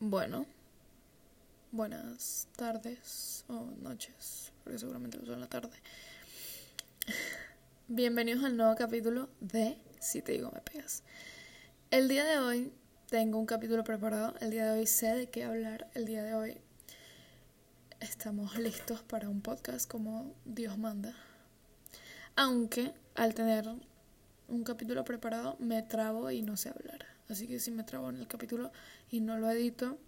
Bueno, buenas tardes o noches, porque seguramente lo son la tarde. Bienvenidos al nuevo capítulo de Si te digo me pegas. El día de hoy tengo un capítulo preparado, el día de hoy sé de qué hablar, el día de hoy estamos listos para un podcast como Dios manda. Aunque al tener un capítulo preparado me trabo y no sé hablar. Así que si me trabo en el capítulo y no lo edito,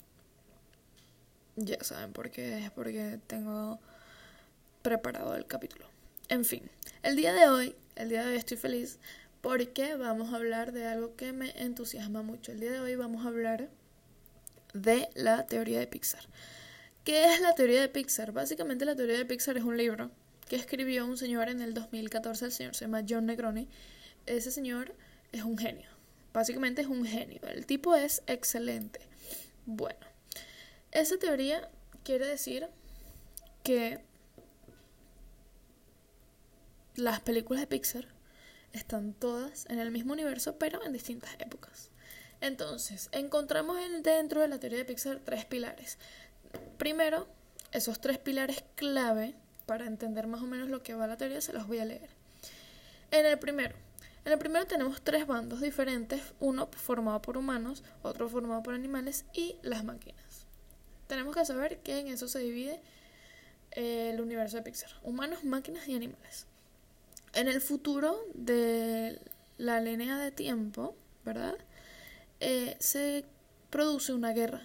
ya saben por qué es porque tengo preparado el capítulo. En fin, el día de hoy, el día de hoy estoy feliz porque vamos a hablar de algo que me entusiasma mucho. El día de hoy vamos a hablar de la teoría de Pixar. ¿Qué es la teoría de Pixar? Básicamente la teoría de Pixar es un libro que escribió un señor en el 2014, el señor se llama John Negroni. Ese señor es un genio. Básicamente es un genio. El tipo es excelente. Bueno, esa teoría quiere decir que las películas de Pixar están todas en el mismo universo, pero en distintas épocas. Entonces, encontramos dentro de la teoría de Pixar tres pilares. Primero, esos tres pilares clave para entender más o menos lo que va la teoría, se los voy a leer. En el primero, en el primero tenemos tres bandos diferentes, uno formado por humanos, otro formado por animales y las máquinas. Tenemos que saber que en eso se divide eh, el universo de Pixar, humanos, máquinas y animales. En el futuro de la línea de tiempo, ¿verdad? Eh, se produce una guerra.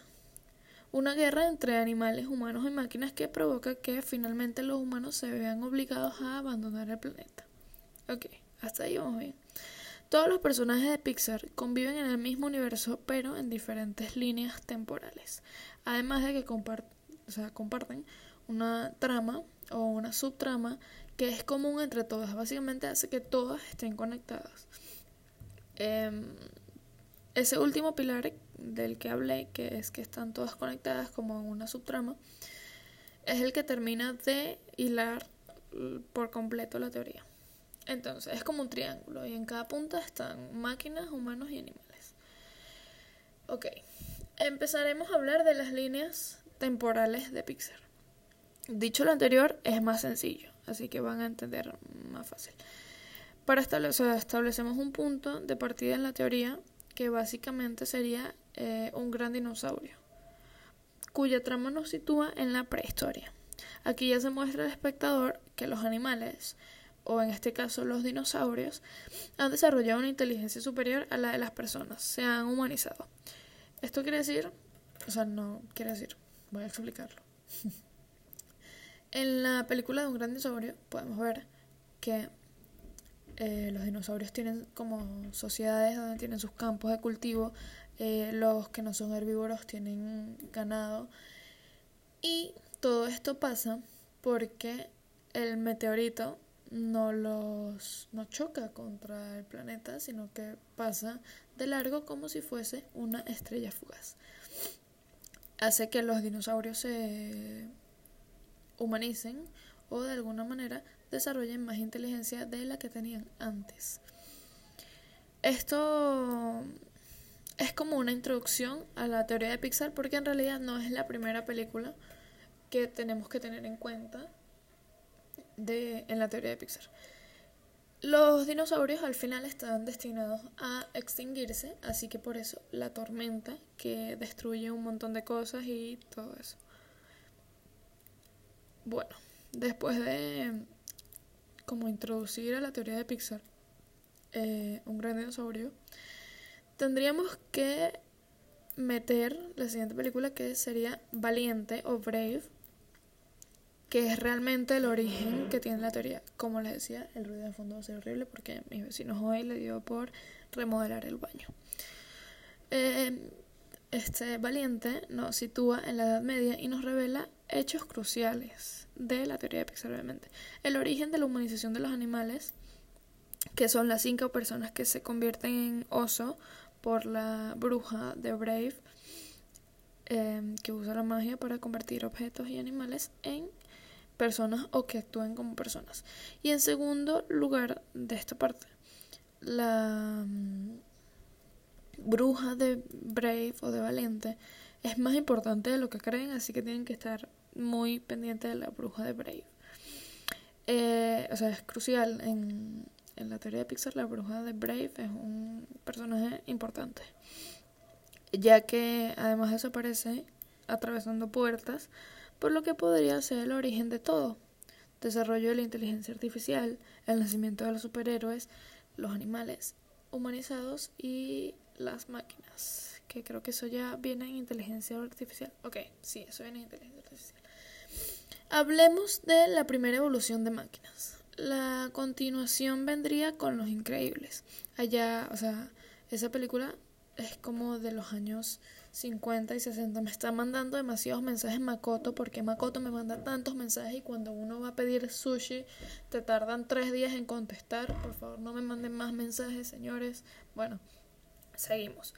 Una guerra entre animales, humanos y máquinas que provoca que finalmente los humanos se vean obligados a abandonar el planeta. Ok, vamos bien. Todos los personajes de Pixar conviven en el mismo universo, pero en diferentes líneas temporales. Además de que comparten una trama o una subtrama que es común entre todas. Básicamente hace que todas estén conectadas. Em, ese último pilar del que hablé, que es que están todas conectadas como en una subtrama, es el que termina de hilar por completo la teoría. Entonces, es como un triángulo y en cada punta están máquinas, humanos y animales. Ok, empezaremos a hablar de las líneas temporales de Pixar. Dicho lo anterior, es más sencillo, así que van a entender más fácil. Para establecer, establecemos un punto de partida en la teoría que básicamente sería eh, un gran dinosaurio, cuya trama nos sitúa en la prehistoria. Aquí ya se muestra al espectador que los animales o en este caso los dinosaurios, han desarrollado una inteligencia superior a la de las personas, se han humanizado. Esto quiere decir, o sea, no quiere decir, voy a explicarlo. en la película de un gran dinosaurio podemos ver que eh, los dinosaurios tienen como sociedades donde tienen sus campos de cultivo, eh, los que no son herbívoros tienen ganado y todo esto pasa porque el meteorito no los no choca contra el planeta, sino que pasa de largo como si fuese una estrella fugaz. Hace que los dinosaurios se humanicen o de alguna manera desarrollen más inteligencia de la que tenían antes. Esto es como una introducción a la teoría de Pixar porque en realidad no es la primera película que tenemos que tener en cuenta en la teoría de Pixar. Los dinosaurios al final estaban destinados a extinguirse, así que por eso la tormenta que destruye un montón de cosas y todo eso. Bueno, después de como introducir a la teoría de Pixar eh, un gran dinosaurio, tendríamos que meter la siguiente película que sería Valiente o Brave, que es realmente el origen que tiene la teoría. Como les decía, el ruido de fondo va a ser horrible porque mis vecinos hoy le dio por remodelar el baño. Eh, este valiente nos sitúa en la Edad Media y nos revela hechos cruciales de la teoría de Pixar, obviamente. El origen de la humanización de los animales, que son las cinco personas que se convierten en oso por la bruja de Brave, eh, que usa la magia para convertir objetos y animales en personas o que actúen como personas. Y en segundo lugar de esta parte, la mm, bruja de Brave o de Valiente es más importante de lo que creen, así que tienen que estar muy pendientes de la bruja de Brave. Eh, o sea, es crucial en, en la teoría de Pixar, la bruja de Brave es un personaje importante, ya que además desaparece atravesando puertas, por lo que podría ser el origen de todo. Desarrollo de la inteligencia artificial, el nacimiento de los superhéroes, los animales humanizados y las máquinas. Que creo que eso ya viene en inteligencia artificial. Ok, sí, eso viene en inteligencia artificial. Hablemos de la primera evolución de máquinas. La continuación vendría con Los Increíbles. Allá, o sea, esa película es como de los años 50 y 60. Me está mandando demasiados mensajes Makoto porque Makoto me manda tantos mensajes y cuando uno va a pedir sushi te tardan tres días en contestar. Por favor, no me manden más mensajes, señores. Bueno, seguimos.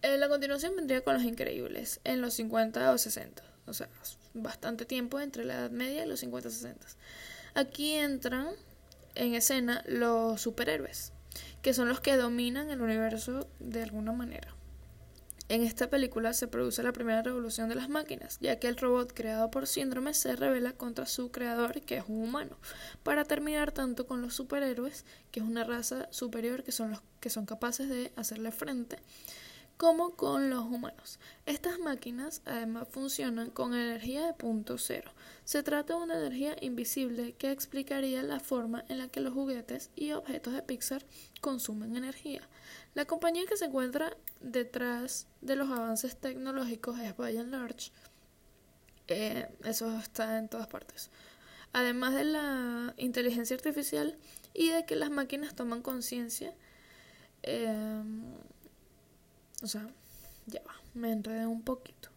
En la continuación vendría con Los Increíbles en los 50 o 60. O sea, bastante tiempo entre la Edad Media y los 50 y 60. Aquí entran en escena los superhéroes, que son los que dominan el universo de alguna manera. En esta película se produce la primera revolución de las máquinas, ya que el robot creado por Síndrome se revela contra su creador, que es un humano, para terminar tanto con los superhéroes, que es una raza superior que son los que son capaces de hacerle frente, como con los humanos. Estas máquinas además funcionan con energía de punto cero. Se trata de una energía invisible que explicaría la forma en la que los juguetes y objetos de Pixar consumen energía. La compañía que se encuentra detrás de los avances tecnológicos es By Large. Eh, eso está en todas partes. Además de la inteligencia artificial y de que las máquinas toman conciencia. Eh, o sea, ya va, me enredé un poquito.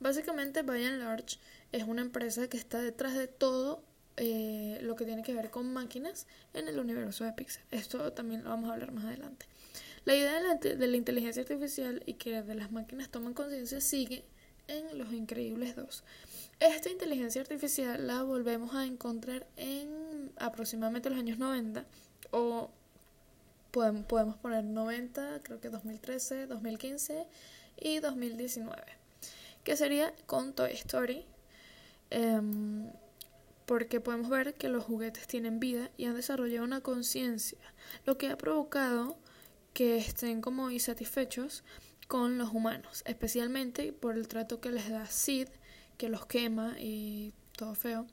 Básicamente, By Large es una empresa que está detrás de todo eh, lo que tiene que ver con máquinas en el universo de Pixar. Esto también lo vamos a hablar más adelante. La idea de la, de la inteligencia artificial y que de las máquinas toman conciencia sigue en Los Increíbles 2. Esta inteligencia artificial la volvemos a encontrar en aproximadamente los años 90 o podemos, poner 90, creo que 2013, 2015 y 2019, que sería con Toy Story, em, porque podemos ver que los juguetes tienen vida y han desarrollado una conciencia, lo que ha provocado que estén como insatisfechos con los humanos, especialmente por el trato que les da Sid, que los quema y todo feo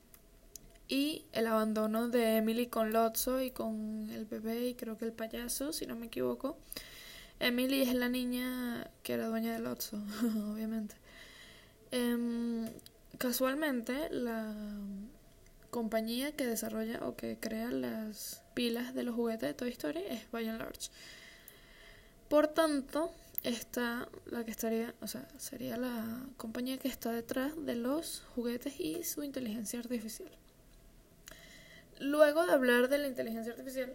y el abandono de Emily con Lotso y con el bebé y creo que el payaso, si no me equivoco. Emily es la niña que era dueña de Lotso, obviamente. Em, casualmente, la compañía que desarrolla o que crea las pilas de los juguetes de Toy Story es By Large. Por tanto, esta la que estaría, o sea, sería la compañía que está detrás de los juguetes y su inteligencia artificial. Luego de hablar de la inteligencia artificial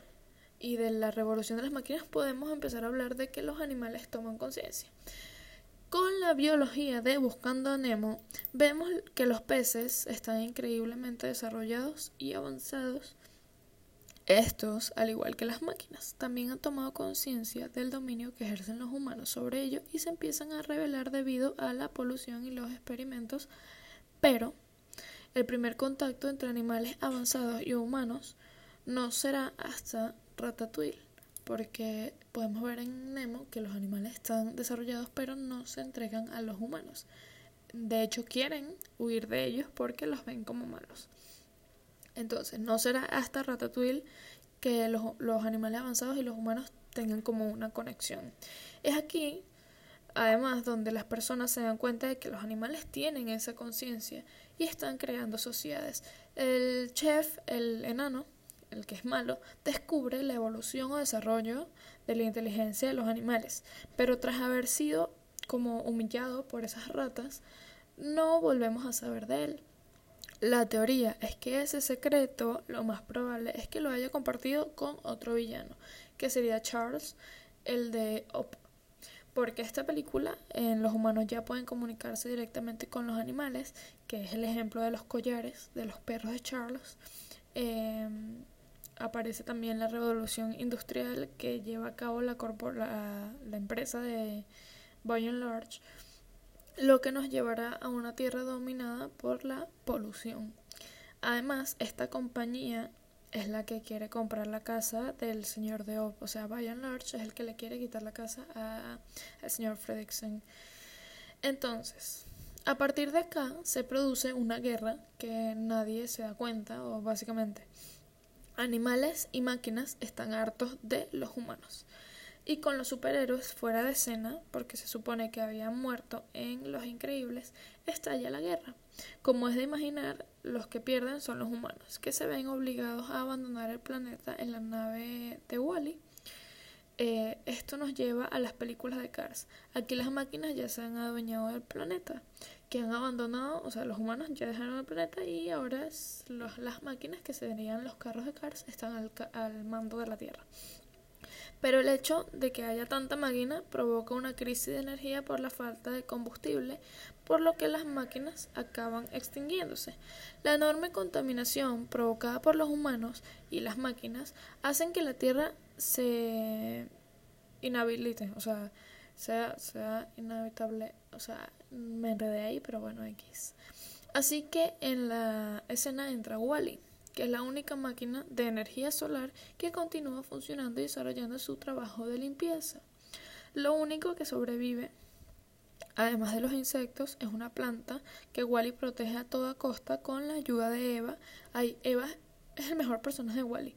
y de la revolución de las máquinas, podemos empezar a hablar de que los animales toman conciencia. Con la biología de Buscando a Nemo, vemos que los peces están increíblemente desarrollados y avanzados. Estos, al igual que las máquinas, también han tomado conciencia del dominio que ejercen los humanos sobre ellos y se empiezan a revelar debido a la polución y los experimentos, pero el primer contacto entre animales avanzados y humanos no será hasta Ratatouille, porque podemos ver en Nemo que los animales están desarrollados pero no se entregan a los humanos. De hecho, quieren huir de ellos porque los ven como malos. Entonces, no será hasta Ratatouille que los, los animales avanzados y los humanos tengan como una conexión. Es aquí Además, donde las personas se dan cuenta de que los animales tienen esa conciencia y están creando sociedades. El chef, el enano, el que es malo, descubre la evolución o desarrollo de la inteligencia de los animales, pero tras haber sido como humillado por esas ratas, no volvemos a saber de él. La teoría es que ese secreto lo más probable es que lo haya compartido con otro villano, que sería Charles, el de Op porque esta película en los humanos ya pueden comunicarse directamente con los animales, que es el ejemplo de los collares de los perros de Charles. Em, aparece también la revolución industrial que lleva a cabo la, la, empresa de By Large. lo que nos llevará a una tierra dominada por la polución. Además, esta compañía es la que quiere comprar la casa del señor de O. O sea, Brian Lodge es el que le quiere quitar la casa al señor Fredrickson. Entonces, a partir de acá se produce una guerra que nadie se da cuenta, o básicamente, animales y máquinas están hartos de los humanos. Y con los superhéroes fuera de escena, porque se supone que habían muerto en Los Increíbles, estalla la guerra. Como es de imaginar, los que pierden son los humanos, que se ven obligados a abandonar el planeta en la nave de Wally. Eh, esto nos lleva a las películas de Cars. Aquí las máquinas ya se han adueñado del planeta, que han abandonado, o sea, los humanos ya dejaron el planeta y ahora las máquinas que serían los carros de Cars están al, al mando de la Tierra. Pero el hecho de que haya tanta máquina provoca una crisis de energía por la falta de combustible, por lo que las máquinas acaban extinguiéndose. La enorme contaminación provocada por los humanos y las máquinas hacen que la Tierra se inhabilite, o sea, sea, sea inhabitable, o sea, me enredé ahí, pero bueno, X. Así que en la escena entra Wally que es la única máquina de energía solar que continúa funcionando y desarrollando su trabajo de limpieza. Lo único que sobrevive, además de los insectos, es una planta que Wally protege a toda costa con la ayuda de Eva. Ay, Eva es el mejor personaje de Wally.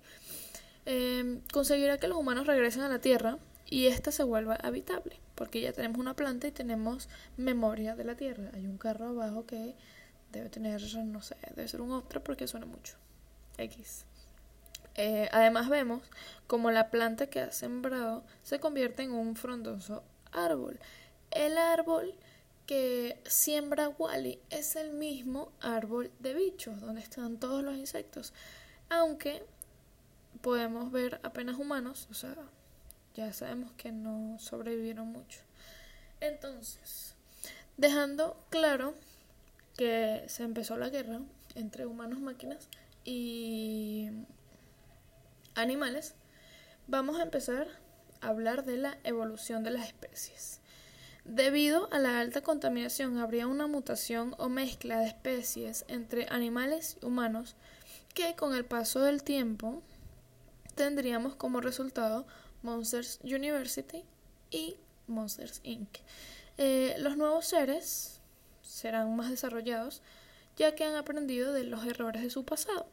Em, conseguirá que los humanos regresen a la Tierra y ésta se vuelva habitable, porque ya tenemos una planta y tenemos memoria de la Tierra. Hay un carro abajo que debe tener, no sé, debe ser un otro porque suena mucho. X. Eh, además vemos como la planta que ha sembrado se convierte en un frondoso árbol. El árbol que siembra Wally es el mismo árbol de bichos, donde están todos los insectos. Aunque podemos ver apenas humanos, o sea, ya sabemos que no sobrevivieron mucho. Entonces, dejando claro que se empezó la guerra entre humanos y máquinas, y animales, vamos a empezar a hablar de la evolución de las especies. Debido a la alta contaminación habría una mutación o mezcla de especies entre animales y humanos que con el paso del tiempo tendríamos como resultado Monsters University y Monsters Inc. Eh, los nuevos seres serán más desarrollados ya que han aprendido de los errores de su pasado.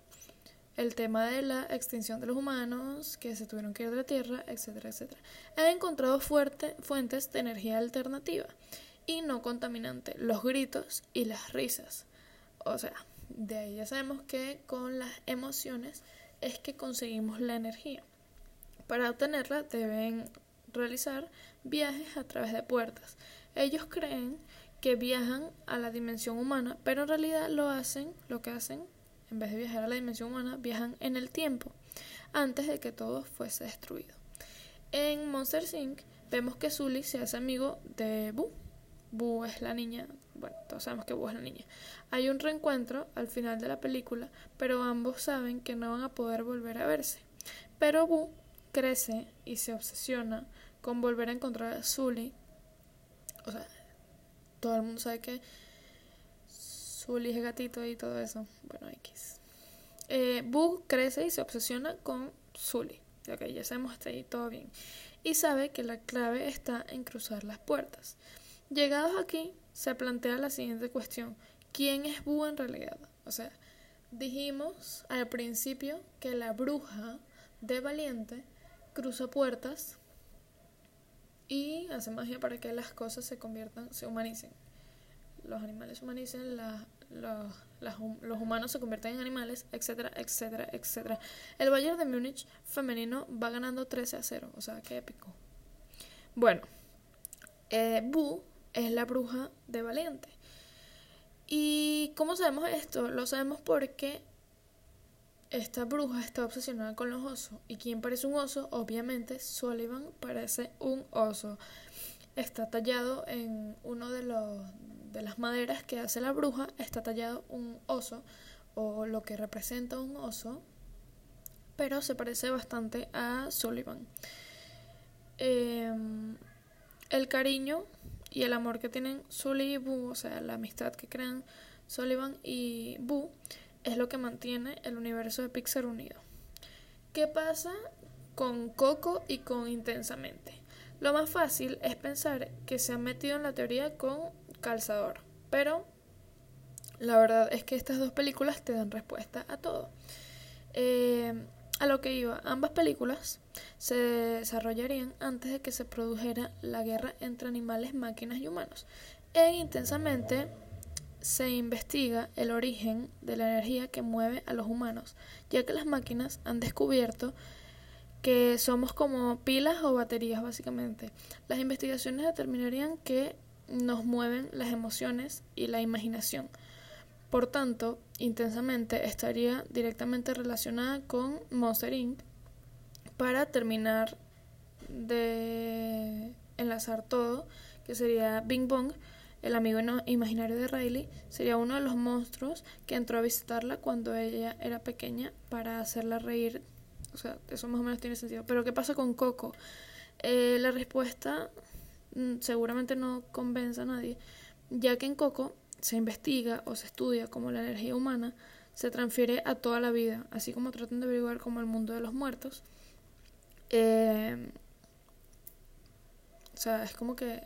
El tema de la extinción de los humanos, que se tuvieron que ir de la Tierra, etcétera, etcétera. Han encontrado fuentes de energía alternativa y no contaminante, los gritos y las risas. O sea, de ahí ya sabemos que con las emociones es que conseguimos la energía. Para obtenerla deben realizar viajes a través de puertas. Ellos creen que viajan a la dimensión humana, pero en realidad lo hacen, lo que hacen, en vez de viajar a la dimensión humana, viajan en el tiempo, antes de que todo fuese destruido. En Monster Inc. vemos que Sully se hace amigo de Boo. Boo es la niña, bueno, todos sabemos que Boo es la niña. Hay un reencuentro al final de la película, pero ambos saben que no van a poder volver a verse. Pero Boo crece y se obsesiona con volver a encontrar a Sully. El mundo sabe que Sully es gatito y todo eso. Bueno, X. Eh, Boo crece y se obsesiona con Sully. Ok, ya sabemos hasta ahí todo bien. Y sabe que la clave está en cruzar las puertas. Llegados aquí, se plantea la siguiente cuestión. ¿Quién es Boo en realidad? O sea, dijimos al principio que la bruja de Valiente cruza puertas y hace magia para que las cosas se conviertan, se humanicen. Los animales humanicen, los humanos se convierten en animales, etcétera, etcétera, etcétera. El Bayern de Múnich femenino va ganando 13 a 0, o sea, qué épico. Bueno, eh, Bu es la bruja de Valiente. ¿Y cómo sabemos esto? Lo sabemos porque esta bruja está obsesionada con los osos. ¿Y quién parece un oso? Obviamente Sullivan parece un oso. Está tallado en uno de los de las maderas que hace la bruja, está tallado un oso o lo que representa un oso, pero se parece bastante a Sullivan. Em, el cariño y el amor que tienen Sully y Boo, o sea, la amistad que crean Sullivan y Boo, es lo que mantiene el universo de Pixar unido. ¿Qué pasa con Coco y con Intensamente? Lo más fácil es pensar que se han metido en la teoría con Calzador, pero la verdad es que estas dos películas te dan respuesta a todo. Eh, a lo que iba, ambas películas se desarrollarían antes de que se produjera la guerra entre animales, máquinas y humanos. E intensamente se investiga el origen de la energía que mueve a los humanos, ya que las máquinas han descubierto que somos como pilas o baterías básicamente. Las investigaciones determinarían que nos mueven las emociones y la imaginación. Por tanto, intensamente estaría directamente relacionada con Monster Inc. para terminar de enlazar todo, que sería Bing Bong, el amigo imaginario de Riley, sería uno de los monstruos que entró a visitarla cuando ella era pequeña para hacerla reír. O sea, eso más o menos tiene sentido. Pero ¿qué pasa con Coco? Eh, la respuesta seguramente no convence a nadie, ya que en Coco se investiga o se estudia como la energía humana se transfiere a toda la vida, así como tratan de averiguar como el mundo de los muertos. Eh, o sea, es como que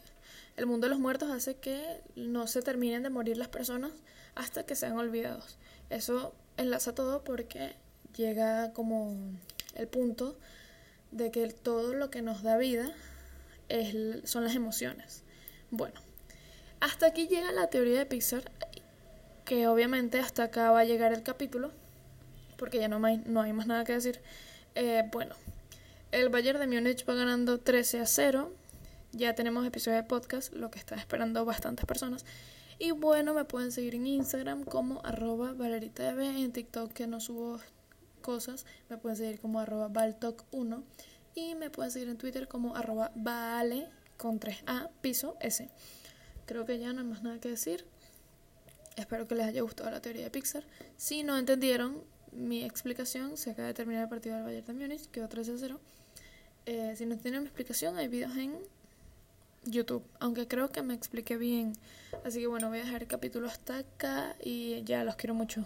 el mundo de los muertos hace que no se terminen de morir las personas hasta que sean olvidados. Eso enlaza todo porque llega como el punto de que todo lo que nos da vida son las emociones. Bueno, hasta aquí llega la teoría de Pixar, que obviamente hasta acá va a llegar el capítulo, porque ya no hay, no hay más nada que decir. Eh, bueno, el Bayern de Múnich va ganando 13 a 0. Ya tenemos episodio de podcast, lo que están esperando bastantes personas. Y bueno, me pueden seguir en Instagram como arroba valerita en TikTok que no subo cosas, me pueden seguir como arroba valtoc1 y me pueden seguir en Twitter como arroba vale con 3A piso S. Creo que ya no hay más nada que decir. Espero que les haya gustado la teoría de Pixar. Si no entendieron mi explicación, se acaba de terminar el partido del Bayern de Múnich, quedó 3 a 0. Eh, si no tienen mi explicación, hay videos en YouTube, aunque creo que me expliqué bien. Así que bueno, voy a dejar el capítulo hasta acá y ya los quiero mucho.